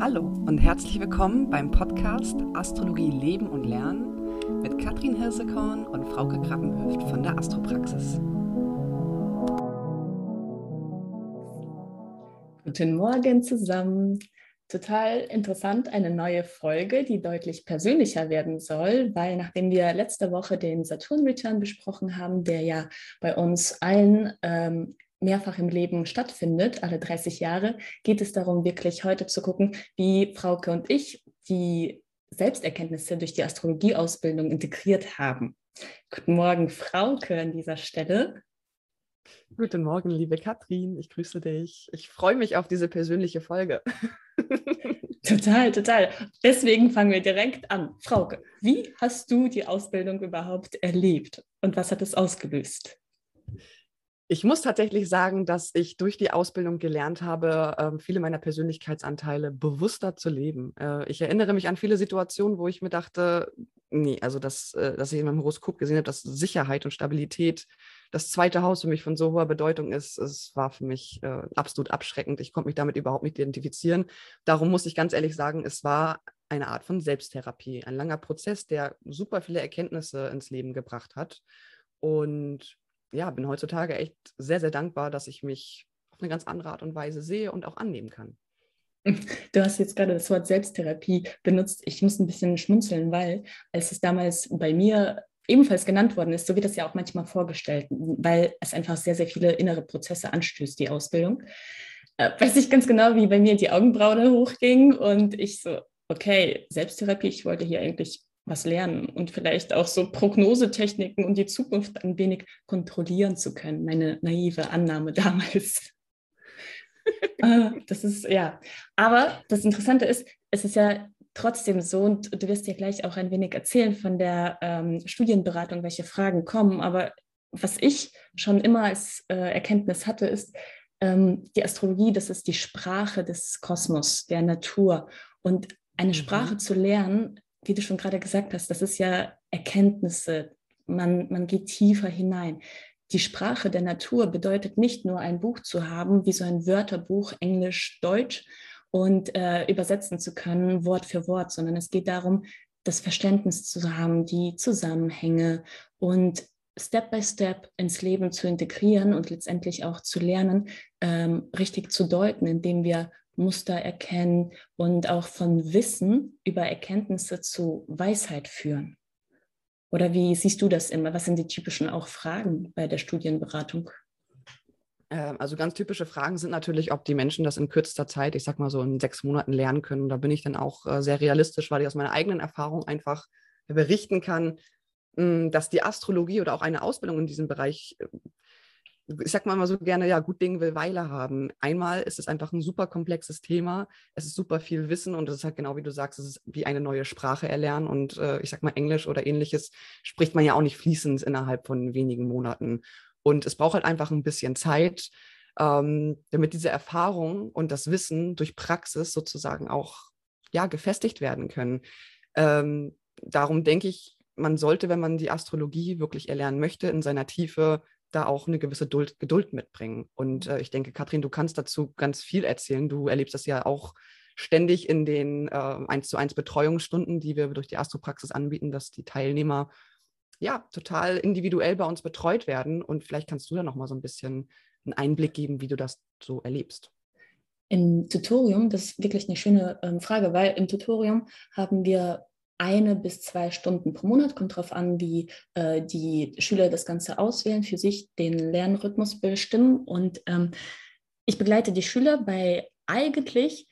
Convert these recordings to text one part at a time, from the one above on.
Hallo und herzlich willkommen beim Podcast Astrologie Leben und Lernen mit Katrin Hirsekorn und Frauke Krabbenhöft von der Astropraxis. Guten Morgen zusammen. Total interessant, eine neue Folge, die deutlich persönlicher werden soll, weil nachdem wir letzte Woche den Saturn-Return besprochen haben, der ja bei uns allen ähm, mehrfach im Leben stattfindet, alle 30 Jahre, geht es darum, wirklich heute zu gucken, wie Frauke und ich die Selbsterkenntnisse durch die Astrologieausbildung integriert haben. Guten Morgen, Frauke, an dieser Stelle. Guten Morgen, liebe Katrin. Ich grüße dich. Ich freue mich auf diese persönliche Folge. total, total. Deswegen fangen wir direkt an. Frauke, wie hast du die Ausbildung überhaupt erlebt und was hat es ausgelöst? Ich muss tatsächlich sagen, dass ich durch die Ausbildung gelernt habe, ähm, viele meiner Persönlichkeitsanteile bewusster zu leben. Äh, ich erinnere mich an viele Situationen, wo ich mir dachte, nee, also das, äh, dass ich in meinem Horoskop gesehen habe, dass Sicherheit und Stabilität das zweite Haus für mich von so hoher Bedeutung ist. Es war für mich äh, absolut abschreckend. Ich konnte mich damit überhaupt nicht identifizieren. Darum muss ich ganz ehrlich sagen, es war eine Art von Selbsttherapie, ein langer Prozess, der super viele Erkenntnisse ins Leben gebracht hat. Und ja, bin heutzutage echt sehr, sehr dankbar, dass ich mich auf eine ganz andere Art und Weise sehe und auch annehmen kann. Du hast jetzt gerade das Wort Selbsttherapie benutzt. Ich muss ein bisschen schmunzeln, weil als es damals bei mir ebenfalls genannt worden ist, so wird das ja auch manchmal vorgestellt, weil es einfach sehr, sehr viele innere Prozesse anstößt, die Ausbildung. Äh, weiß ich ganz genau, wie bei mir die Augenbraue hochging und ich so, okay, Selbsttherapie, ich wollte hier eigentlich was lernen und vielleicht auch so Prognosetechniken und die Zukunft ein wenig kontrollieren zu können. Meine naive Annahme damals. äh, das ist, ja. Aber das Interessante ist, es ist ja trotzdem so, und du wirst ja gleich auch ein wenig erzählen von der ähm, Studienberatung, welche Fragen kommen. Aber was ich schon immer als äh, Erkenntnis hatte, ist, ähm, die Astrologie, das ist die Sprache des Kosmos, der Natur. Und eine mhm. Sprache zu lernen, wie du schon gerade gesagt hast, das ist ja Erkenntnisse. Man, man geht tiefer hinein. Die Sprache der Natur bedeutet nicht nur ein Buch zu haben, wie so ein Wörterbuch, Englisch, Deutsch, und äh, übersetzen zu können, Wort für Wort, sondern es geht darum, das Verständnis zu haben, die Zusammenhänge und Step by Step ins Leben zu integrieren und letztendlich auch zu lernen, ähm, richtig zu deuten, indem wir Muster erkennen und auch von Wissen über Erkenntnisse zu Weisheit führen? Oder wie siehst du das immer? Was sind die typischen auch Fragen bei der Studienberatung? Ähm, also ganz typische Fragen sind natürlich, ob die Menschen das in kürzester Zeit, ich sag mal so in sechs Monaten lernen können. Da bin ich dann auch äh, sehr realistisch, weil ich aus meiner eigenen Erfahrung einfach berichten kann, hm, dass die Astrologie oder auch eine Ausbildung in diesem Bereich äh, ich sag mal immer so gerne, ja, gut Ding will Weile haben. Einmal ist es einfach ein super komplexes Thema. Es ist super viel Wissen und es ist halt genau wie du sagst, es ist wie eine neue Sprache erlernen. Und äh, ich sag mal, Englisch oder ähnliches spricht man ja auch nicht fließend innerhalb von wenigen Monaten. Und es braucht halt einfach ein bisschen Zeit, ähm, damit diese Erfahrung und das Wissen durch Praxis sozusagen auch ja, gefestigt werden können. Ähm, darum denke ich, man sollte, wenn man die Astrologie wirklich erlernen möchte, in seiner Tiefe da auch eine gewisse Duld, Geduld mitbringen. Und äh, ich denke, Katrin, du kannst dazu ganz viel erzählen. Du erlebst das ja auch ständig in den äh, 1 zu 1 Betreuungsstunden, die wir durch die Astropraxis anbieten, dass die Teilnehmer ja total individuell bei uns betreut werden. Und vielleicht kannst du da noch mal so ein bisschen einen Einblick geben, wie du das so erlebst. Im Tutorium, das ist wirklich eine schöne ähm, Frage, weil im Tutorium haben wir eine bis zwei Stunden pro Monat, kommt darauf an, wie äh, die Schüler das Ganze auswählen, für sich den Lernrhythmus bestimmen. Und ähm, ich begleite die Schüler bei eigentlich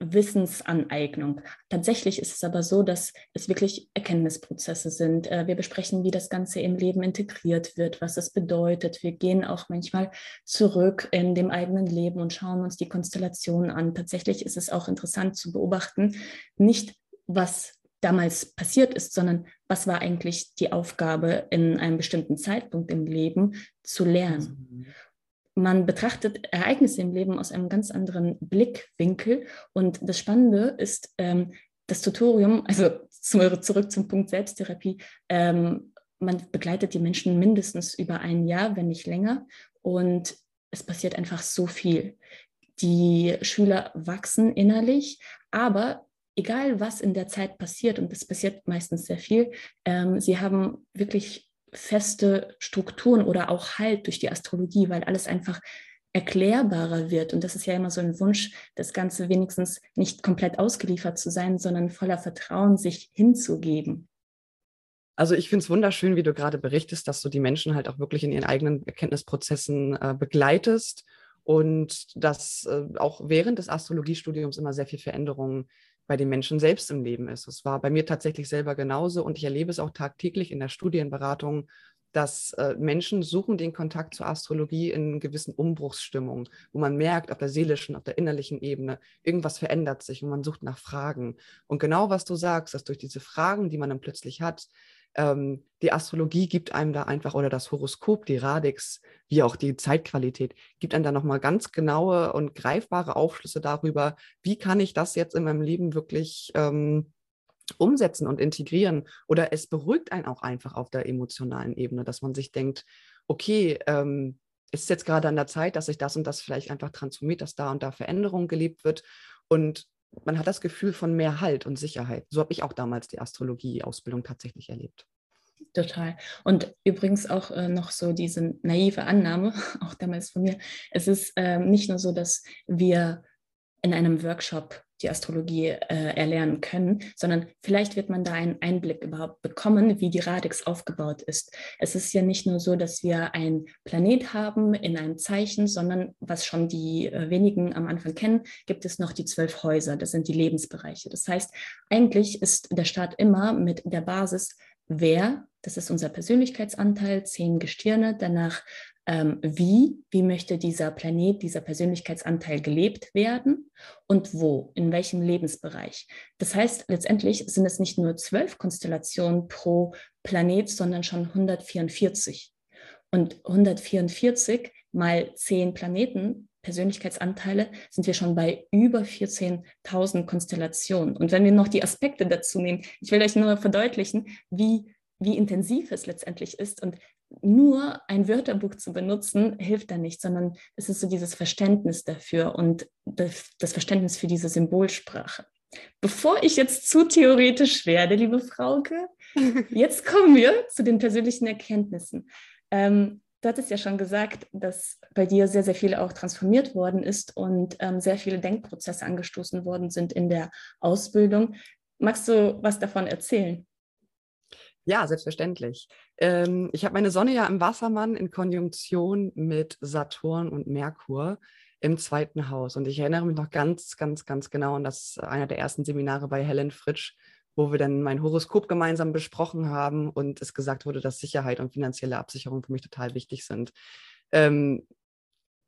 Wissensaneignung. Tatsächlich ist es aber so, dass es wirklich Erkenntnisprozesse sind. Äh, wir besprechen, wie das Ganze im Leben integriert wird, was es bedeutet. Wir gehen auch manchmal zurück in dem eigenen Leben und schauen uns die Konstellationen an. Tatsächlich ist es auch interessant zu beobachten, nicht was damals passiert ist, sondern was war eigentlich die Aufgabe in einem bestimmten Zeitpunkt im Leben zu lernen. Man betrachtet Ereignisse im Leben aus einem ganz anderen Blickwinkel. Und das Spannende ist, ähm, das Tutorium, also zurück zum Punkt Selbsttherapie, ähm, man begleitet die Menschen mindestens über ein Jahr, wenn nicht länger. Und es passiert einfach so viel Die Schüler wachsen innerlich, aber egal was in der Zeit passiert, und das passiert meistens sehr viel, ähm, sie haben wirklich feste Strukturen oder auch Halt durch die Astrologie, weil alles einfach erklärbarer wird. Und das ist ja immer so ein Wunsch, das Ganze wenigstens nicht komplett ausgeliefert zu sein, sondern voller Vertrauen sich hinzugeben. Also ich finde es wunderschön, wie du gerade berichtest, dass du die Menschen halt auch wirklich in ihren eigenen Erkenntnisprozessen äh, begleitest und dass äh, auch während des Astrologiestudiums immer sehr viel Veränderungen bei den Menschen selbst im Leben ist. Es war bei mir tatsächlich selber genauso und ich erlebe es auch tagtäglich in der Studienberatung, dass äh, Menschen suchen den Kontakt zur Astrologie in gewissen Umbruchsstimmungen, wo man merkt, auf der seelischen, auf der innerlichen Ebene, irgendwas verändert sich und man sucht nach Fragen. Und genau was du sagst, dass durch diese Fragen, die man dann plötzlich hat, ähm, die Astrologie gibt einem da einfach, oder das Horoskop, die Radix, wie auch die Zeitqualität, gibt einem da nochmal ganz genaue und greifbare Aufschlüsse darüber, wie kann ich das jetzt in meinem Leben wirklich ähm, umsetzen und integrieren. Oder es beruhigt einen auch einfach auf der emotionalen Ebene, dass man sich denkt, okay, ähm, ist jetzt gerade an der Zeit, dass sich das und das vielleicht einfach transformiert, dass da und da Veränderung gelebt wird. Und man hat das Gefühl von mehr Halt und Sicherheit. So habe ich auch damals die Astrologie-Ausbildung tatsächlich erlebt. Total. Und übrigens auch äh, noch so diese naive Annahme, auch damals von mir. Es ist äh, nicht nur so, dass wir in einem Workshop die Astrologie äh, erlernen können, sondern vielleicht wird man da einen Einblick überhaupt bekommen, wie die Radix aufgebaut ist. Es ist ja nicht nur so, dass wir ein Planet haben in einem Zeichen, sondern was schon die äh, wenigen am Anfang kennen, gibt es noch die zwölf Häuser. Das sind die Lebensbereiche. Das heißt, eigentlich ist der Start immer mit der Basis, wer, das ist unser Persönlichkeitsanteil, zehn Gestirne, danach ähm, wie, wie möchte dieser Planet, dieser Persönlichkeitsanteil gelebt werden und wo, in welchem Lebensbereich. Das heißt, letztendlich sind es nicht nur zwölf Konstellationen pro Planet, sondern schon 144. Und 144 mal zehn Planeten Persönlichkeitsanteile sind wir schon bei über 14.000 Konstellationen. Und wenn wir noch die Aspekte dazu nehmen, ich will euch nur verdeutlichen, wie, wie intensiv es letztendlich ist und nur ein Wörterbuch zu benutzen, hilft da nicht, sondern es ist so dieses Verständnis dafür und das, das Verständnis für diese Symbolsprache. Bevor ich jetzt zu theoretisch werde, liebe Frauke, jetzt kommen wir zu den persönlichen Erkenntnissen. Ähm, du hattest ja schon gesagt, dass bei dir sehr, sehr viel auch transformiert worden ist und ähm, sehr viele Denkprozesse angestoßen worden sind in der Ausbildung. Magst du was davon erzählen? Ja, selbstverständlich. Ähm, ich habe meine Sonne ja im Wassermann in Konjunktion mit Saturn und Merkur im zweiten Haus. Und ich erinnere mich noch ganz, ganz, ganz genau an das einer der ersten Seminare bei Helen Fritsch, wo wir dann mein Horoskop gemeinsam besprochen haben und es gesagt wurde, dass Sicherheit und finanzielle Absicherung für mich total wichtig sind. Ähm,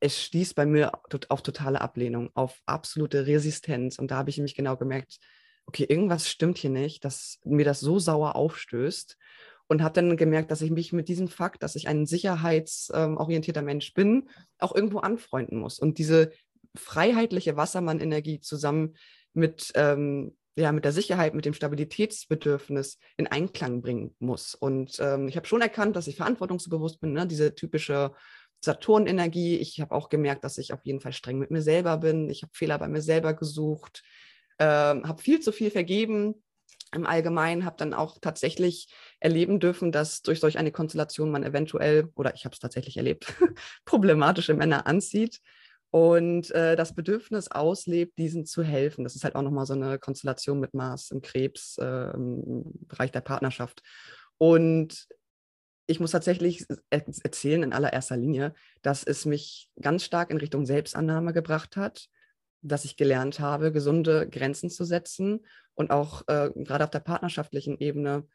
es stieß bei mir auf totale Ablehnung, auf absolute Resistenz. Und da habe ich mich genau gemerkt, okay, irgendwas stimmt hier nicht, dass mir das so sauer aufstößt. Und habe dann gemerkt, dass ich mich mit diesem Fakt, dass ich ein sicherheitsorientierter Mensch bin, auch irgendwo anfreunden muss. Und diese freiheitliche Wassermann-Energie zusammen mit, ähm, ja, mit der Sicherheit, mit dem Stabilitätsbedürfnis in Einklang bringen muss. Und ähm, ich habe schon erkannt, dass ich verantwortungsbewusst bin, ne? diese typische Saturn-Energie. Ich habe auch gemerkt, dass ich auf jeden Fall streng mit mir selber bin. Ich habe Fehler bei mir selber gesucht äh, habe viel zu viel vergeben im Allgemeinen, habe dann auch tatsächlich erleben dürfen, dass durch solch eine Konstellation man eventuell, oder ich habe es tatsächlich erlebt, problematische Männer anzieht und äh, das Bedürfnis auslebt, diesen zu helfen. Das ist halt auch nochmal so eine Konstellation mit Mars im Krebs, äh, im Bereich der Partnerschaft. Und ich muss tatsächlich erzählen in allererster Linie, dass es mich ganz stark in Richtung Selbstannahme gebracht hat, dass ich gelernt habe, gesunde Grenzen zu setzen und auch äh, gerade auf der partnerschaftlichen Ebene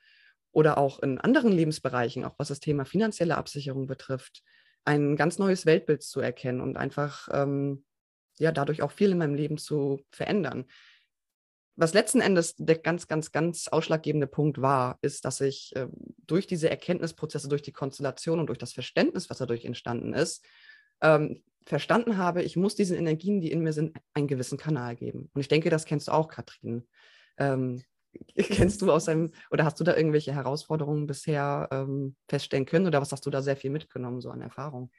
oder auch in anderen Lebensbereichen, auch was das Thema finanzielle Absicherung betrifft, ein ganz neues Weltbild zu erkennen und einfach ähm, ja dadurch auch viel in meinem Leben zu verändern. Was letzten Endes der ganz, ganz, ganz ausschlaggebende Punkt war, ist, dass ich äh, durch diese Erkenntnisprozesse, durch die Konstellation und durch das Verständnis, was dadurch entstanden ist, ähm, verstanden habe, ich muss diesen Energien, die in mir sind, einen gewissen Kanal geben. Und ich denke, das kennst du auch, Katrin. Ähm, kennst du aus deinem, oder hast du da irgendwelche Herausforderungen bisher ähm, feststellen können oder was hast du da sehr viel mitgenommen, so an Erfahrung?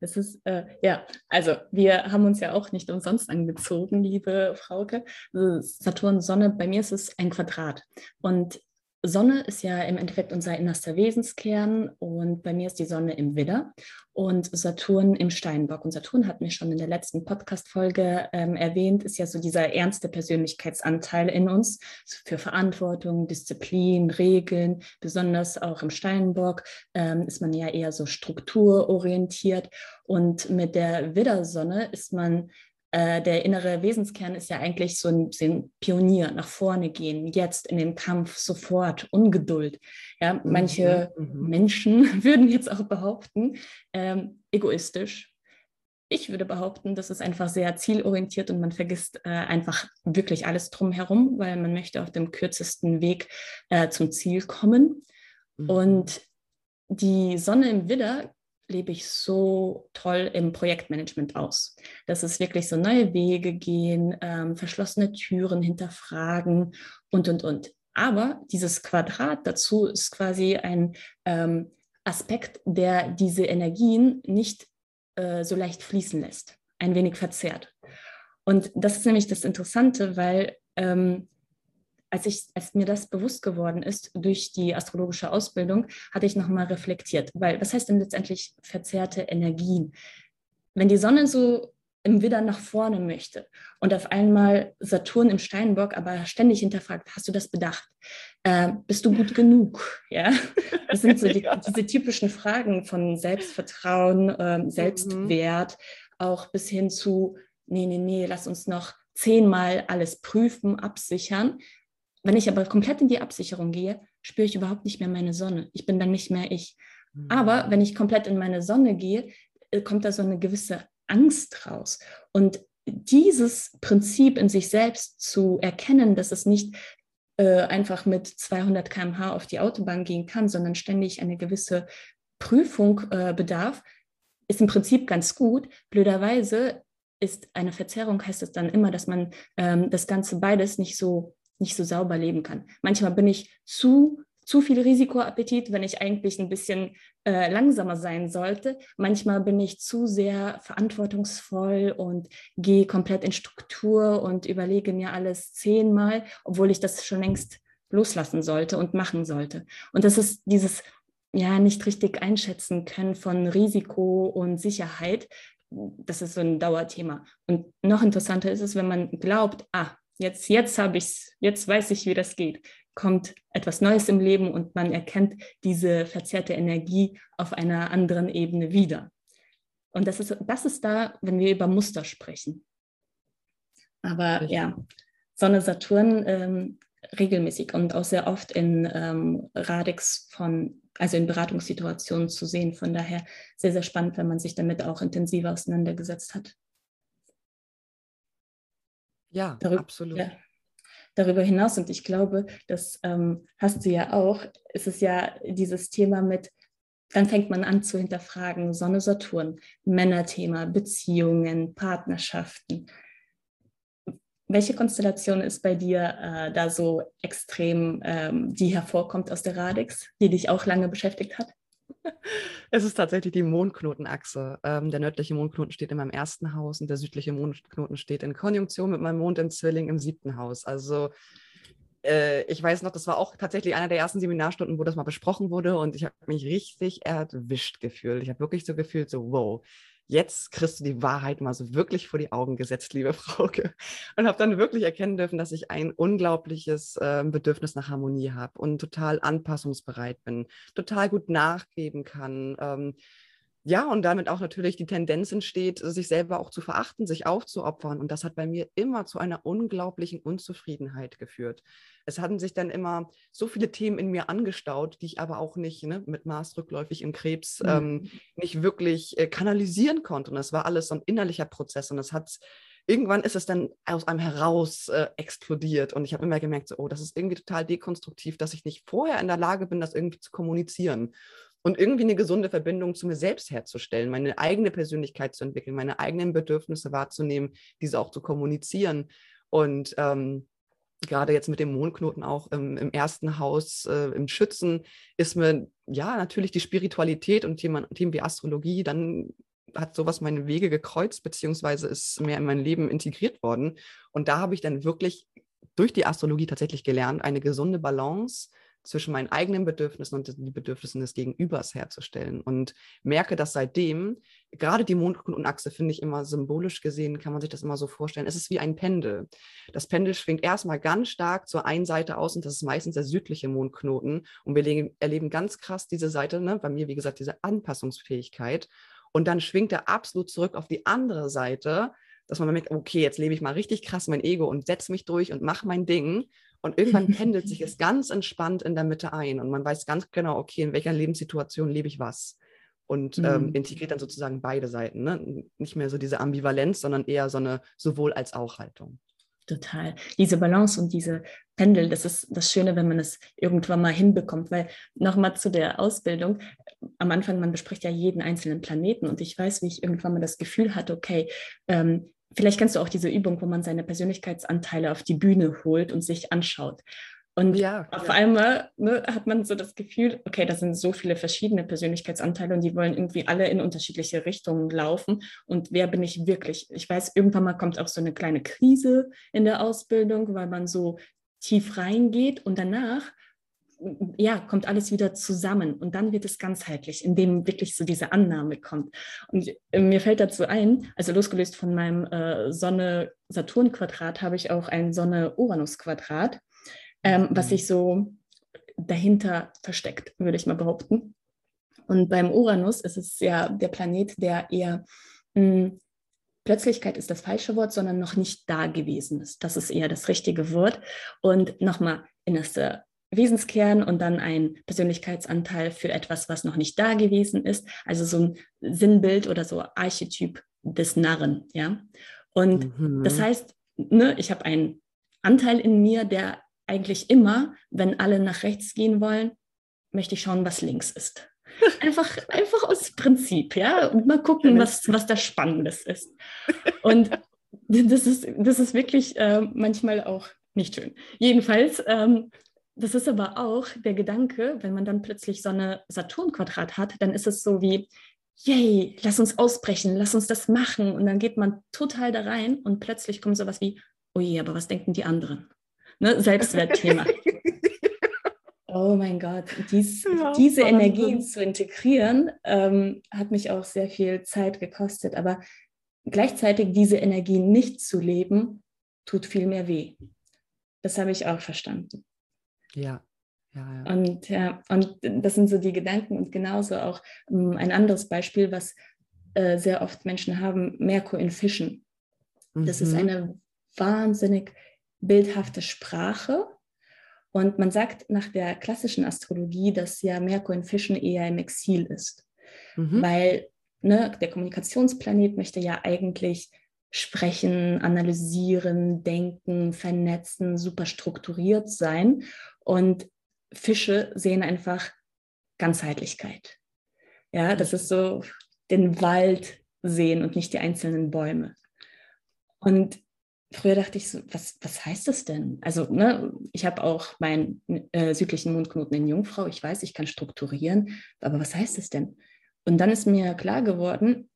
Das ist, äh, ja, also wir haben uns ja auch nicht umsonst angezogen, liebe Frauke. Also Saturn, Sonne, bei mir ist es ein Quadrat. Und Sonne ist ja im Endeffekt unser innerster Wesenskern und bei mir ist die Sonne im Widder und Saturn im Steinbock. Und Saturn hat mir schon in der letzten Podcast-Folge ähm, erwähnt, ist ja so dieser ernste Persönlichkeitsanteil in uns für Verantwortung, Disziplin, Regeln. Besonders auch im Steinbock ähm, ist man ja eher so strukturorientiert. Und mit der Widdersonne ist man äh, der innere Wesenskern ist ja eigentlich so ein bisschen Pionier, nach vorne gehen, jetzt in den Kampf, sofort, Ungeduld. Ja, manche mhm, mhm. Menschen würden jetzt auch behaupten, ähm, egoistisch. Ich würde behaupten, das ist einfach sehr zielorientiert und man vergisst äh, einfach wirklich alles drumherum, weil man möchte auf dem kürzesten Weg äh, zum Ziel kommen. Mhm. Und die Sonne im Widder lebe ich so toll im Projektmanagement aus. Das ist wirklich so neue Wege gehen, ähm, verschlossene Türen hinterfragen und, und, und. Aber dieses Quadrat dazu ist quasi ein ähm, Aspekt, der diese Energien nicht äh, so leicht fließen lässt, ein wenig verzerrt. Und das ist nämlich das Interessante, weil ähm, als, ich, als mir das bewusst geworden ist durch die astrologische Ausbildung, hatte ich nochmal reflektiert. Weil was heißt denn letztendlich verzerrte Energien? Wenn die Sonne so im Widder nach vorne möchte und auf einmal Saturn im Steinbock aber ständig hinterfragt, hast du das bedacht? Äh, bist du gut genug? Ja, das sind so die, ja. diese typischen Fragen von Selbstvertrauen, äh, Selbstwert, mhm. auch bis hin zu, nee, nee, nee, lass uns noch zehnmal alles prüfen, absichern. Wenn ich aber komplett in die Absicherung gehe, spüre ich überhaupt nicht mehr meine Sonne. Ich bin dann nicht mehr ich. Mhm. Aber wenn ich komplett in meine Sonne gehe, äh, kommt da so eine gewisse Angst raus. Und dieses Prinzip in sich selbst zu erkennen, dass es nicht äh, einfach mit 200 km/h auf die Autobahn gehen kann, sondern ständig eine gewisse Prüfung äh, bedarf, ist im Prinzip ganz gut. Blöderweise ist eine Verzerrung, heißt es dann immer, dass man ähm, das Ganze beides nicht so nicht so sauber leben kann. Manchmal bin ich zu, zu viel Risikoappetit, wenn ich eigentlich ein bisschen äh, langsamer sein sollte. Manchmal bin ich zu sehr verantwortungsvoll und gehe komplett in Struktur und überlege mir alles zehnmal, obwohl ich das schon längst loslassen sollte und machen sollte. Und das ist dieses ja nicht richtig einschätzen können von Risiko und Sicherheit. Das ist so ein Dauerthema. Und noch interessanter ist es, wenn man glaubt, ah, jetzt, jetzt habe ich jetzt weiß ich, wie das geht. Kommt etwas Neues im Leben und man erkennt diese verzerrte Energie auf einer anderen Ebene wieder. Und das ist, das ist da, wenn wir über Muster sprechen. Aber Richtig. ja, Sonne, Saturn ähm, regelmäßig und auch sehr oft in ähm, Radix von, also in Beratungssituationen zu sehen. Von daher sehr, sehr spannend, wenn man sich damit auch intensiver auseinandergesetzt hat. Ja, darüber, absolut. Ja, darüber hinaus, und ich glaube, das ähm, hast du ja auch, ist es ja dieses Thema mit, dann fängt man an zu hinterfragen, Sonne, Saturn, Männerthema, Beziehungen, Partnerschaften. Welche Konstellation ist bei dir äh, da so extrem, ähm, die hervorkommt aus der Radix, die dich auch lange beschäftigt hat? Es ist tatsächlich die Mondknotenachse. Ähm, der nördliche Mondknoten steht in meinem ersten Haus und der südliche Mondknoten steht in Konjunktion mit meinem Mond im Zwilling im siebten Haus. Also äh, ich weiß noch, das war auch tatsächlich einer der ersten Seminarstunden, wo das mal besprochen wurde und ich habe mich richtig erwischt gefühlt. Ich habe wirklich so gefühlt, so wow, jetzt kriegst du die Wahrheit mal so wirklich vor die Augen gesetzt, liebe Frauke. Und habe dann wirklich erkennen dürfen, dass ich ein unglaubliches äh, Bedürfnis nach Harmonie habe und total anpassungsbereit bin, total gut nachgeben kann. Ähm, ja, und damit auch natürlich die Tendenz entsteht, sich selber auch zu verachten, sich aufzuopfern. Und das hat bei mir immer zu einer unglaublichen Unzufriedenheit geführt. Es hatten sich dann immer so viele Themen in mir angestaut, die ich aber auch nicht ne, mit Maß rückläufig im Krebs mhm. ähm, nicht wirklich äh, kanalisieren konnte. Und das war alles so ein innerlicher Prozess. Und es hat irgendwann ist es dann aus einem heraus äh, explodiert. Und ich habe immer gemerkt, so, oh, das ist irgendwie total dekonstruktiv, dass ich nicht vorher in der Lage bin, das irgendwie zu kommunizieren und irgendwie eine gesunde Verbindung zu mir selbst herzustellen, meine eigene Persönlichkeit zu entwickeln, meine eigenen Bedürfnisse wahrzunehmen, diese auch zu kommunizieren. Und ähm, gerade jetzt mit dem Mondknoten auch im, im ersten Haus äh, im Schützen ist mir ja natürlich die Spiritualität und Themen, Themen wie Astrologie dann hat sowas meine Wege gekreuzt, beziehungsweise ist mehr in mein Leben integriert worden. Und da habe ich dann wirklich durch die Astrologie tatsächlich gelernt, eine gesunde Balance zwischen meinen eigenen Bedürfnissen und den Bedürfnissen des Gegenübers herzustellen. Und merke, dass seitdem, gerade die Mondknotenachse finde ich immer symbolisch gesehen, kann man sich das immer so vorstellen, es ist wie ein Pendel. Das Pendel schwingt erstmal ganz stark zur einen Seite aus und das ist meistens der südliche Mondknoten. Und wir erleben ganz krass diese Seite, ne? bei mir wie gesagt, diese Anpassungsfähigkeit. Und dann schwingt er absolut zurück auf die andere Seite, dass man merkt, okay, jetzt lebe ich mal richtig krass mein Ego und setze mich durch und mache mein Ding. Und irgendwann pendelt sich es ganz entspannt in der Mitte ein und man weiß ganz genau, okay, in welcher Lebenssituation lebe ich was. Und ähm, mhm. ähm, integriert dann sozusagen beide Seiten. Ne? Nicht mehr so diese Ambivalenz, sondern eher so eine sowohl als auch Haltung. Total. Diese Balance und diese Pendel, das ist das Schöne, wenn man es irgendwann mal hinbekommt. Weil nochmal zu der Ausbildung, am Anfang, man bespricht ja jeden einzelnen Planeten und ich weiß, wie ich irgendwann mal das Gefühl hatte, okay, ähm, vielleicht kennst du auch diese Übung, wo man seine Persönlichkeitsanteile auf die Bühne holt und sich anschaut. Und ja, auf ja. einmal ne, hat man so das Gefühl, okay, da sind so viele verschiedene Persönlichkeitsanteile und die wollen irgendwie alle in unterschiedliche Richtungen laufen. Und wer bin ich wirklich? Ich weiß, irgendwann mal kommt auch so eine kleine Krise in der Ausbildung, weil man so tief reingeht und danach ja, kommt alles wieder zusammen und dann wird es ganzheitlich, indem wirklich so diese Annahme kommt. Und äh, mir fällt dazu ein, also losgelöst von meinem äh, Sonne-Saturn-Quadrat habe ich auch ein Sonne-Uranus-Quadrat, ähm, was mhm. sich so dahinter versteckt, würde ich mal behaupten. Und beim Uranus ist es ja der Planet, der eher mh, hm, Plötzlichkeit ist das falsche Wort, sondern noch nicht da gewesen ist. Das ist eher das richtige Wort. Und nochmal, innerste Wesenskern und dann ein Persönlichkeitsanteil für etwas, was noch nicht da gewesen ist. Also so ein Sinnbild oder so Archetyp des Narren, ja. Und mhm. das heißt, ne, ich habe einen Anteil in mir, der eigentlich immer, wenn alle nach rechts gehen wollen, möchte ich schauen, was links ist. Einfach, einfach aus Prinzip, ja, und mal gucken, was, was da Spannendes ist. Und das ist, das ist wirklich äh, manchmal auch nicht schön. Jedenfalls ähm, das ist aber auch der Gedanke, wenn man dann plötzlich so eine Saturn-Quadrat hat, dann ist es so wie, yay, lass uns ausbrechen, lass uns das machen. Und dann geht man total da rein und plötzlich kommt sowas wie, oh je, aber was denken die anderen? Ne? Selbstwertthema. oh mein Gott, dies, ja, diese Energien zu integrieren, ähm, hat mich auch sehr viel Zeit gekostet. Aber gleichzeitig diese Energien nicht zu leben, tut viel mehr weh. Das habe ich auch verstanden. Ja. Ja, ja. Und ja, und das sind so die Gedanken und genauso auch um, ähm, ein anderes Beispiel, was äh, sehr oft Menschen haben, Merkur in Fischen. Das mhm. ist eine wahnsinnig bildhafte Sprache. Und man sagt nach der klassischen Astrologie, dass ja Merkur in Fischen eher im Exil ist. Mhm. Weil ne, der Kommunikationsplanet möchte ja eigentlich sprechen, analysieren, denken, vernetzen, super strukturiert sein. Und Fische sehen einfach Ganzheitlichkeit. Ja, das ist so den Wald sehen und nicht die einzelnen Bäume. Und früher dachte ich so, was, was heißt das denn? Also, ne, ich habe auch meinen äh, südlichen Mondknoten in Jungfrau. Ich weiß, ich kann strukturieren, aber was heißt das denn? Und dann ist mir klar geworden,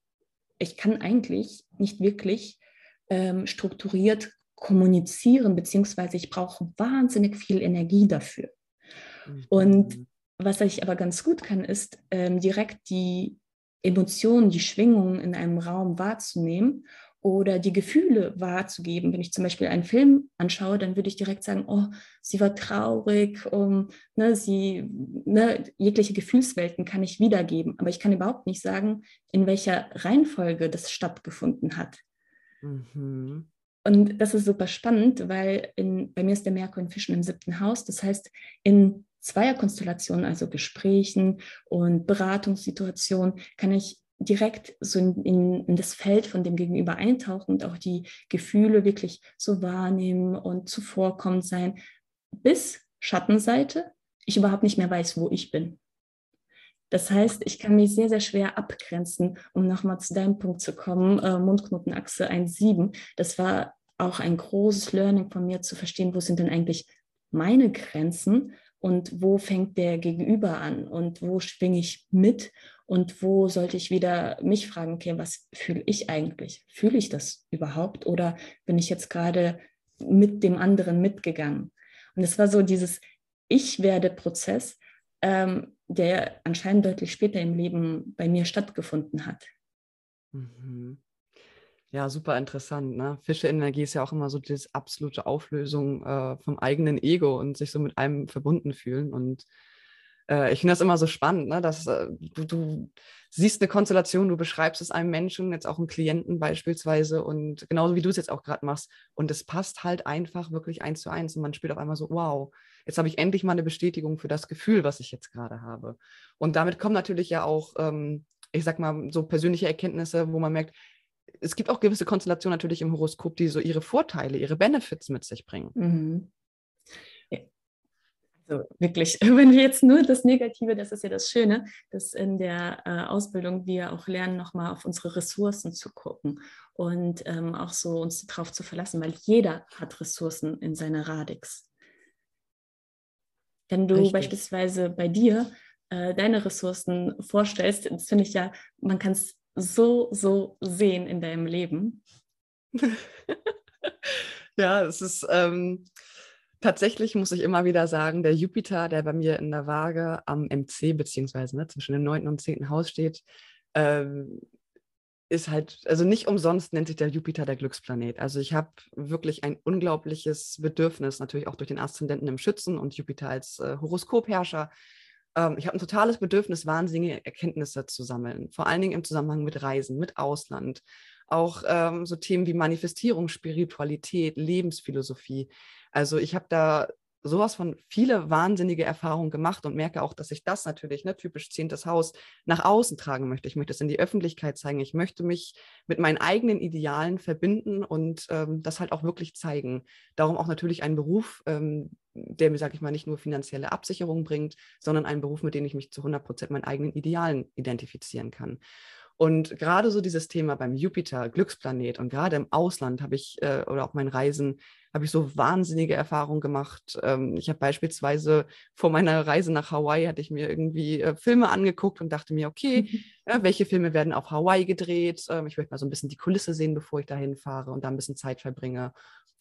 ich kann eigentlich nicht wirklich ähm, strukturiert kommunizieren, beziehungsweise ich brauche wahnsinnig viel Energie dafür. Mhm. Und was ich aber ganz gut kann, ist ähm, direkt die Emotionen, die Schwingungen in einem Raum wahrzunehmen oder die Gefühle wahrzugeben. Wenn ich zum Beispiel einen Film anschaue, dann würde ich direkt sagen, oh, sie war traurig, um, ne, sie, ne, jegliche Gefühlswelten kann ich wiedergeben, aber ich kann überhaupt nicht sagen, in welcher Reihenfolge das stattgefunden hat. Mhm. Und das ist super spannend, weil in, bei mir ist der Merkur in Fischen im siebten Haus. Das heißt, in Zweierkonstellationen, also Gesprächen und Beratungssituationen, kann ich direkt so in, in, in, das Feld von dem Gegenüber eintauchen und auch die Gefühle wirklich so wahrnehmen und zuvorkommend sein, bis Schattenseite ich überhaupt nicht mehr weiß, wo ich bin. Das heißt, ich kann mich sehr, sehr schwer abgrenzen, um nochmal zu deinem Punkt zu kommen, äh, Mundknotenachse 1,7. Das war auch ein großes Learning von mir zu verstehen, wo sind denn eigentlich meine Grenzen und wo fängt der Gegenüber an und wo schwinge ich mit und wo sollte ich wieder mich fragen, okay, was fühle ich eigentlich? Fühle ich das überhaupt oder bin ich jetzt gerade mit dem anderen mitgegangen? Und es war so dieses Ich werde Prozess, ähm, der anscheinend deutlich später im Leben bei mir stattgefunden hat. Mhm. Ja, super interessant. Ne? Fische-Energie ist ja auch immer so diese absolute Auflösung äh, vom eigenen Ego und sich so mit einem verbunden fühlen. Und äh, ich finde das immer so spannend, ne? dass äh, du, du, siehst eine Konstellation, du beschreibst es einem Menschen, jetzt auch einem Klienten beispielsweise und genauso wie du es jetzt auch gerade machst. Und es passt halt einfach wirklich eins zu eins und man spürt auf einmal so, wow, jetzt habe ich endlich mal eine Bestätigung für das Gefühl, was ich jetzt gerade habe. Und damit kommen natürlich ja auch, ähm, ich sag mal, so persönliche Erkenntnisse, wo man merkt, es gibt auch gewisse Konstellationen natürlich im Horoskop, die so ihre Vorteile, ihre Benefits mit sich bringen. Mhm. Also wirklich, wenn wir jetzt nur das Negative, das ist ja das Schöne, dass in der äh, Ausbildung wir auch lernen, nochmal auf unsere Ressourcen zu gucken und ähm, auch so uns darauf zu verlassen, weil jeder hat Ressourcen in seiner Radix. Wenn du Richtig. beispielsweise bei dir äh, deine Ressourcen vorstellst, das finde ich ja, man kann es so, so sehen in deinem Leben? ja, es ist ähm, tatsächlich, muss ich immer wieder sagen, der Jupiter, der bei mir in der Waage am MC, beziehungsweise ne, zwischen dem 9. und 10. Haus steht, ähm, ist halt, also nicht umsonst nennt sich der Jupiter der Glücksplanet. Also ich habe wirklich ein unglaubliches Bedürfnis, natürlich auch durch den Aszendenten im Schützen und Jupiter als äh, Horoskopherrscher, ähm, ich habe ein totales Bedürfnis, wahnsinnige Erkenntnisse zu sammeln, vor allen Dingen im Zusammenhang mit Reisen, mit Ausland. Auch ähm, so Themen wie Manifestierung, Spiritualität, Lebensphilosophie. Also ich habe da sowas von viele wahnsinnige Erfahrungen gemacht und merke auch, dass ich das natürlich, ne, typisch zehntes Haus, nach außen tragen möchte. Ich möchte es in die Öffentlichkeit zeigen. Ich möchte mich mit meinen eigenen Idealen verbinden und ähm, das halt auch wirklich zeigen. Darum auch natürlich ein Beruf, ähm, der mir, sage ich mal, nicht nur finanzielle Absicherung bringt, sondern ein Beruf, mit dem ich mich zu 100 Prozent meinen eigenen Idealen identifizieren kann. Und gerade so dieses Thema beim Jupiter, Glücksplanet und gerade im Ausland habe ich, äh, oder auch meinen Reisen, habe ich so wahnsinnige Erfahrungen gemacht. Ähm, ich habe beispielsweise vor meiner Reise nach Hawaii, hatte ich mir irgendwie äh, Filme angeguckt und dachte mir, okay, mhm. ja, welche Filme werden auf Hawaii gedreht? Ähm, ich möchte mal so ein bisschen die Kulisse sehen, bevor ich dahin fahre und da ein bisschen Zeit verbringe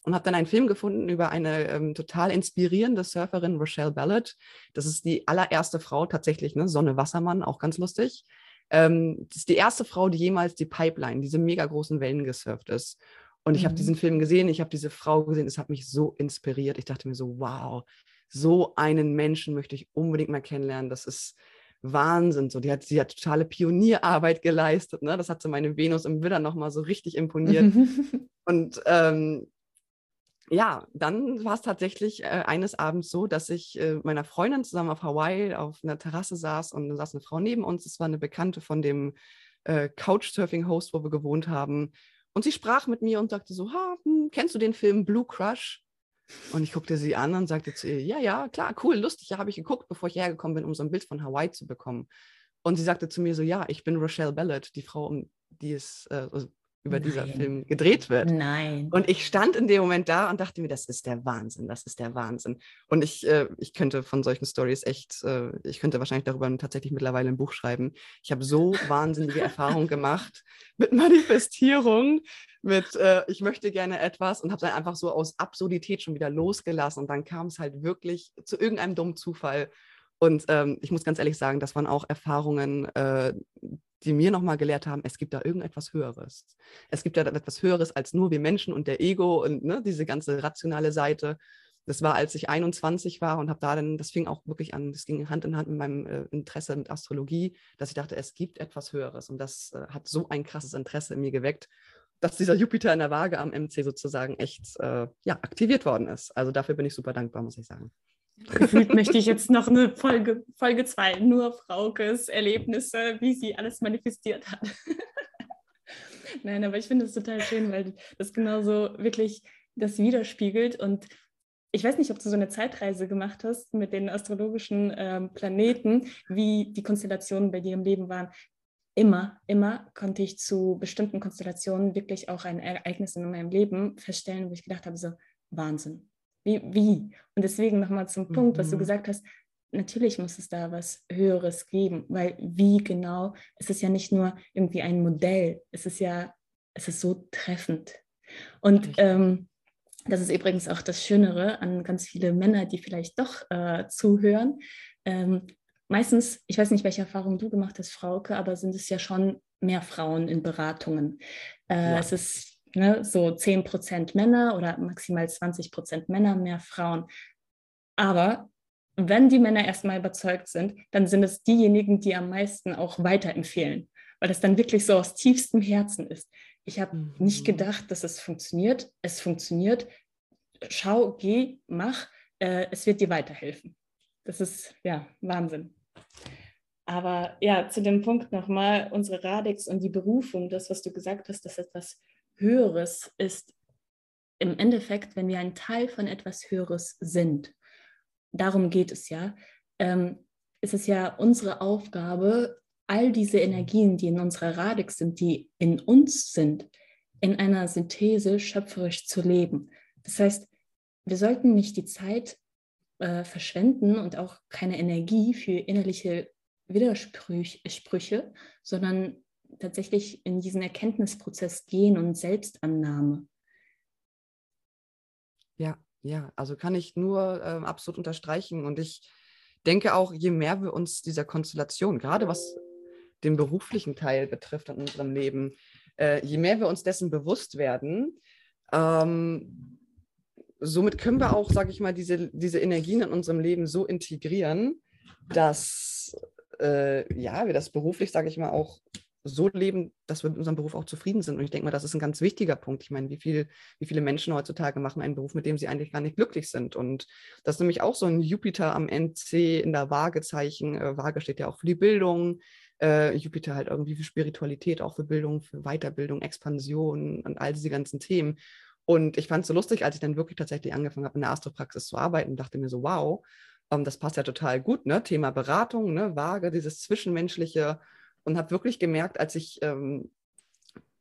und habe dann einen Film gefunden über eine ähm, total inspirierende Surferin, Rochelle Ballard. Das ist die allererste Frau tatsächlich, ne? Sonne Wassermann, auch ganz lustig. Ähm, das ist die erste Frau, die jemals die Pipeline, diese mega großen Wellen gesurft ist. Und ich mhm. habe diesen Film gesehen, ich habe diese Frau gesehen, es hat mich so inspiriert. Ich dachte mir so, wow, so einen Menschen möchte ich unbedingt mal kennenlernen. Das ist Wahnsinn. So, die hat, sie hat totale Pionierarbeit geleistet. Ne? Das hat so meine Venus im Widder nochmal so richtig imponiert. Und ähm, ja, dann war es tatsächlich äh, eines Abends so, dass ich äh, meiner Freundin zusammen auf Hawaii auf einer Terrasse saß und da saß eine Frau neben uns. Das war eine Bekannte von dem äh, Couchsurfing-Host, wo wir gewohnt haben. Und sie sprach mit mir und sagte so, ha, hm, kennst du den Film Blue Crush? Und ich guckte sie an und sagte zu ihr, ja, ja, klar, cool, lustig, ja, habe ich geguckt, bevor ich hergekommen bin, um so ein Bild von Hawaii zu bekommen. Und sie sagte zu mir so, ja, ich bin Rochelle Ballard, die Frau, um die es, äh, also über Nein. dieser Film gedreht wird. Nein. Und ich stand in dem Moment da und dachte mir, das ist der Wahnsinn, das ist der Wahnsinn. Und ich, äh, ich könnte von solchen Stories echt, äh, ich könnte wahrscheinlich darüber tatsächlich mittlerweile ein Buch schreiben. Ich habe so wahnsinnige Erfahrungen gemacht mit Manifestierung, mit äh, ich möchte gerne etwas und habe dann einfach so aus Absurdität schon wieder losgelassen. Und dann kam es halt wirklich zu irgendeinem dummen Zufall. Und ähm, ich muss ganz ehrlich sagen, das waren auch Erfahrungen, äh, die mir nochmal gelehrt haben, es gibt da irgendetwas Höheres. Es gibt da etwas Höheres als nur wir Menschen und der Ego und ne, diese ganze rationale Seite. Das war, als ich 21 war und habe da dann, das fing auch wirklich an, das ging Hand in Hand mit meinem äh, Interesse mit Astrologie, dass ich dachte, es gibt etwas Höheres. Und das äh, hat so ein krasses Interesse in mir geweckt, dass dieser Jupiter in der Waage am MC sozusagen echt äh, ja, aktiviert worden ist. Also dafür bin ich super dankbar, muss ich sagen. Gefühlt möchte ich jetzt noch eine Folge, Folge 2, nur Fraukes Erlebnisse, wie sie alles manifestiert hat. Nein, aber ich finde es total schön, weil das genauso wirklich das widerspiegelt. Und ich weiß nicht, ob du so eine Zeitreise gemacht hast mit den astrologischen ähm, Planeten, wie die Konstellationen bei dir im Leben waren. Immer, immer konnte ich zu bestimmten Konstellationen wirklich auch ein Ereignis in meinem Leben feststellen, wo ich gedacht habe, so Wahnsinn, Wie? wie? Und deswegen nochmal zum Punkt, was du mhm. gesagt hast, natürlich muss es da was Höheres geben, weil wie genau, es ist ja nicht nur irgendwie ein Modell, es ist ja, es ist so treffend. Und ähm, das ist übrigens auch das Schönere an ganz viele Männer, die vielleicht doch äh, zuhören. Ähm, meistens, ich weiß nicht, welche Erfahrungen du gemacht hast, Frauke, aber sind es ja schon mehr Frauen in Beratungen. Äh, ja. Es ist ne, so 10% Männer oder maximal 20% Männer, mehr Frauen. Aber wenn die Männer erstmal überzeugt sind, dann sind es diejenigen, die am meisten auch weiterempfehlen, weil es dann wirklich so aus tiefstem Herzen ist. Ich habe mhm. nicht gedacht, dass es funktioniert. Es funktioniert. Schau, geh, mach. Äh, es wird dir weiterhelfen. Das ist ja Wahnsinn. Aber ja, zu dem Punkt nochmal, unsere Radix und die Berufung, das, was du gesagt hast, dass etwas Höheres ist, im Endeffekt, wenn wir ein Teil von etwas Höheres sind, darum geht es ja, ähm, ist es ja unsere Aufgabe, all diese Energien, die in unserer Radix sind, die in uns sind, in einer Synthese schöpferisch zu leben. Das heißt, wir sollten nicht die Zeit äh, verschwenden und auch keine Energie für innerliche Widersprüche, sondern tatsächlich in diesen Erkenntnisprozess gehen und Selbstannahme. Ja, ja, also kann ich nur äh, absolut unterstreichen. Und ich denke auch, je mehr wir uns dieser Konstellation, gerade was den beruflichen Teil betrifft in unserem Leben, äh, je mehr wir uns dessen bewusst werden, ähm, somit können wir auch, sage ich mal, diese, diese Energien in unserem Leben so integrieren, dass äh, ja, wir das beruflich, sage ich mal, auch so leben, dass wir mit unserem Beruf auch zufrieden sind. Und ich denke mal, das ist ein ganz wichtiger Punkt. Ich meine, wie, viel, wie viele Menschen heutzutage machen einen Beruf, mit dem sie eigentlich gar nicht glücklich sind. Und das ist nämlich auch so ein Jupiter am NC in der Waagezeichen. Äh, Waage steht ja auch für die Bildung. Äh, Jupiter halt irgendwie für Spiritualität, auch für Bildung, für Weiterbildung, Expansion und all diese ganzen Themen. Und ich fand es so lustig, als ich dann wirklich tatsächlich angefangen habe, in der Astropraxis zu arbeiten, dachte mir so, wow, ähm, das passt ja total gut, ne? Thema Beratung, ne? Waage, dieses Zwischenmenschliche und habe wirklich gemerkt, als ich ähm,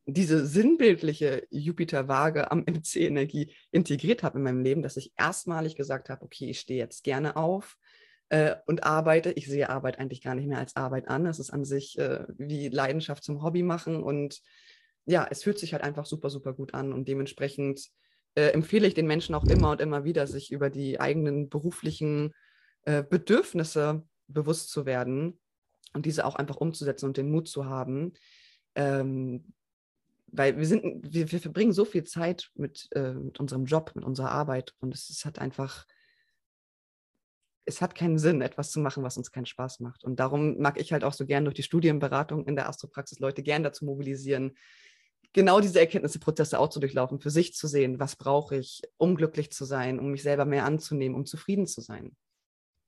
diese sinnbildliche Jupiter-Waage am MC-Energie integriert habe in meinem Leben, dass ich erstmalig gesagt habe, okay, ich stehe jetzt gerne auf äh, und arbeite. Ich sehe Arbeit eigentlich gar nicht mehr als Arbeit an. Es ist an sich äh, wie Leidenschaft zum Hobby machen und ja, es fühlt sich halt einfach super, super gut an und dementsprechend äh, empfehle ich den Menschen auch immer und immer wieder, sich über die eigenen beruflichen äh, Bedürfnisse bewusst zu werden und diese auch einfach umzusetzen und den Mut zu haben. Ähm, weil wir sind, wir, wir verbringen so viel Zeit mit, äh, mit unserem Job, mit unserer Arbeit und es, es hat einfach, es hat keinen Sinn, etwas zu machen, was uns keinen Spaß macht. Und darum mag ich halt auch so gern durch die Studienberatung in der Astropraxis Leute gern dazu mobilisieren, genau diese Erkenntnisse, Prozesse auch zu durchlaufen, für sich zu sehen, was brauche ich, um glücklich zu sein, um mich selber mehr anzunehmen, um zufrieden zu sein.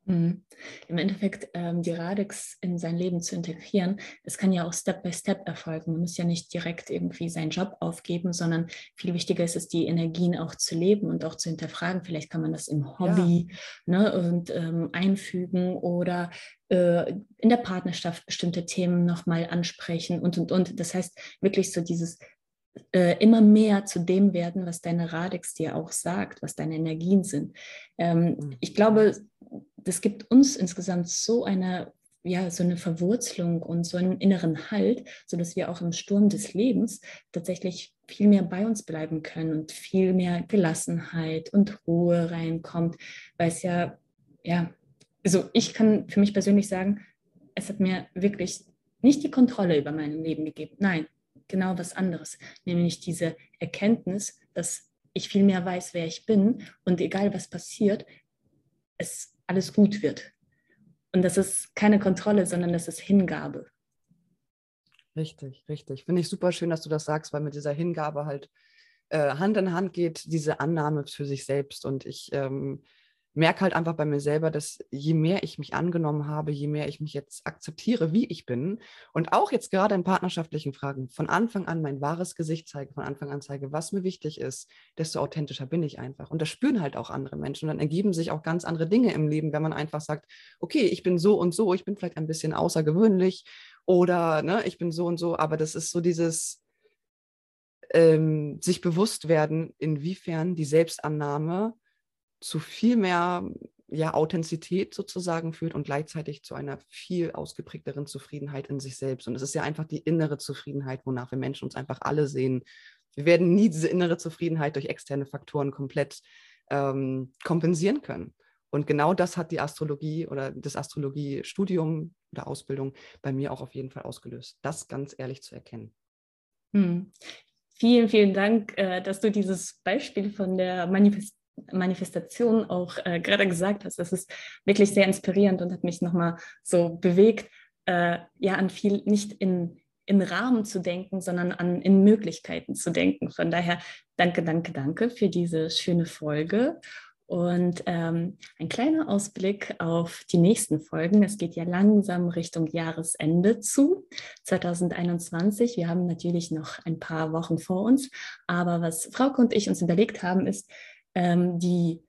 Mhm. Im Endeffekt ähm, die Radix in sein Leben zu integrieren, es kann ja auch Step by Step erfolgen. Man muss ja nicht direkt irgendwie seinen Job aufgeben, sondern viel wichtiger ist es, die Energien auch zu leben und auch zu hinterfragen. Vielleicht kann man das im Hobby ja. ne, und, ähm, einfügen oder äh, in der Partnerschaft bestimmte Themen nochmal ansprechen und und und. Das heißt wirklich so dieses äh, immer mehr zu dem werden, was deine Radix dir auch sagt, was deine Energien sind. Ähm, mhm. Ich glaube, das gibt uns insgesamt so eine ja, so eine Verwurzelung und so einen inneren Halt, sodass wir auch im Sturm des Lebens tatsächlich viel mehr bei uns bleiben können und viel mehr Gelassenheit und Ruhe reinkommt, weil es ja, ja, also ich kann für mich persönlich sagen, es hat mir wirklich nicht die Kontrolle über mein Leben gegeben. Nein, genau was anderes, nämlich diese Erkenntnis, dass ich viel mehr weiß, wer ich bin und egal was passiert, es alles gut wird. Und das ist keine Kontrolle, sondern das ist Hingabe. Richtig, richtig. Finde ich super schön, dass du das sagst, weil mit dieser Hingabe halt äh, Hand in Hand geht, diese Annahme für sich selbst. Und ich ähm, merke halt einfach bei mir selber, dass je mehr ich mich angenommen habe, je mehr ich mich jetzt akzeptiere, wie ich bin und auch jetzt gerade in partnerschaftlichen Fragen von Anfang an mein wahres Gesicht zeige, von Anfang an zeige, was mir wichtig ist, desto authentischer bin ich einfach. Und das spüren halt auch andere Menschen. Und dann ergeben sich auch ganz andere Dinge im Leben, wenn man einfach sagt, okay, ich bin so und so, ich bin vielleicht ein bisschen außergewöhnlich oder ne, ich bin so und so, aber das ist so dieses ähm, sich bewusst werden, inwiefern die Selbstannahme zu viel mehr ja, Authentizität sozusagen führt und gleichzeitig zu einer viel ausgeprägteren Zufriedenheit in sich selbst. Und es ist ja einfach die innere Zufriedenheit, wonach wir Menschen uns einfach alle sehen. Wir werden nie diese innere Zufriedenheit durch externe Faktoren komplett ähm, kompensieren können. Und genau das hat die Astrologie oder das Astrologiestudium oder Ausbildung bei mir auch auf jeden Fall ausgelöst, das ganz ehrlich zu erkennen. Hm. Vielen, vielen Dank, äh, dass du dieses Beispiel von der Manifest Manifestation auch äh, gerade gesagt hast. Das ist wirklich sehr inspirierend und hat mich nochmal so bewegt, äh, ja, an viel nicht in, in Rahmen zu denken, sondern an in Möglichkeiten zu denken. Von daher danke, danke, danke für diese schöne Folge. Und ähm, ein kleiner Ausblick auf die nächsten Folgen. Es geht ja langsam Richtung Jahresende zu, 2021. Wir haben natürlich noch ein paar Wochen vor uns. Aber was Frauke und ich uns überlegt haben, ist, ähm, die,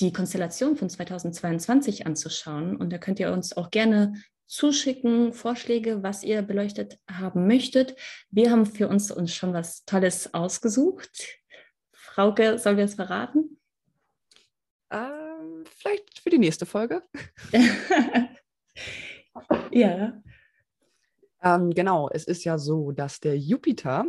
die Konstellation von 2022 anzuschauen. Und da könnt ihr uns auch gerne zuschicken, Vorschläge, was ihr beleuchtet haben möchtet. Wir haben für uns, uns schon was Tolles ausgesucht. Frauke, sollen wir es verraten? Ähm, vielleicht für die nächste Folge. ja. Ähm, genau, es ist ja so, dass der Jupiter,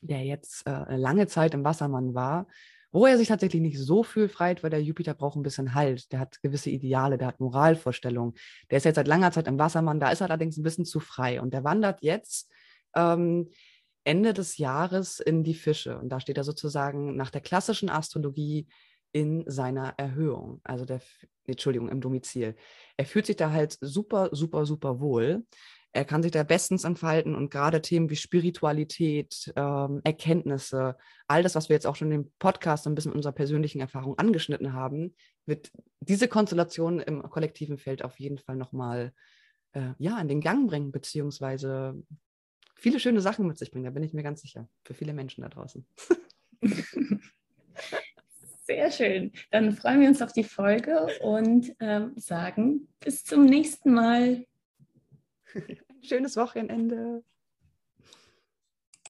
der jetzt äh, lange Zeit im Wassermann war, wo er sich tatsächlich nicht so viel freit, weil der Jupiter braucht ein bisschen Halt. Der hat gewisse Ideale, der hat Moralvorstellungen. Der ist jetzt seit langer Zeit im Wassermann, da ist er allerdings ein bisschen zu frei. Und der wandert jetzt ähm, Ende des Jahres in die Fische. Und da steht er sozusagen nach der klassischen Astrologie in seiner Erhöhung, also der, Entschuldigung, im Domizil. Er fühlt sich da halt super, super, super wohl. Er kann sich da bestens entfalten und gerade Themen wie Spiritualität, ähm, Erkenntnisse, all das, was wir jetzt auch schon im Podcast ein bisschen unserer persönlichen Erfahrung angeschnitten haben, wird diese Konstellation im kollektiven Feld auf jeden Fall nochmal äh, ja, in den Gang bringen, beziehungsweise viele schöne Sachen mit sich bringen, da bin ich mir ganz sicher, für viele Menschen da draußen. Sehr schön. Dann freuen wir uns auf die Folge und ähm, sagen bis zum nächsten Mal. Schönes Wochenende.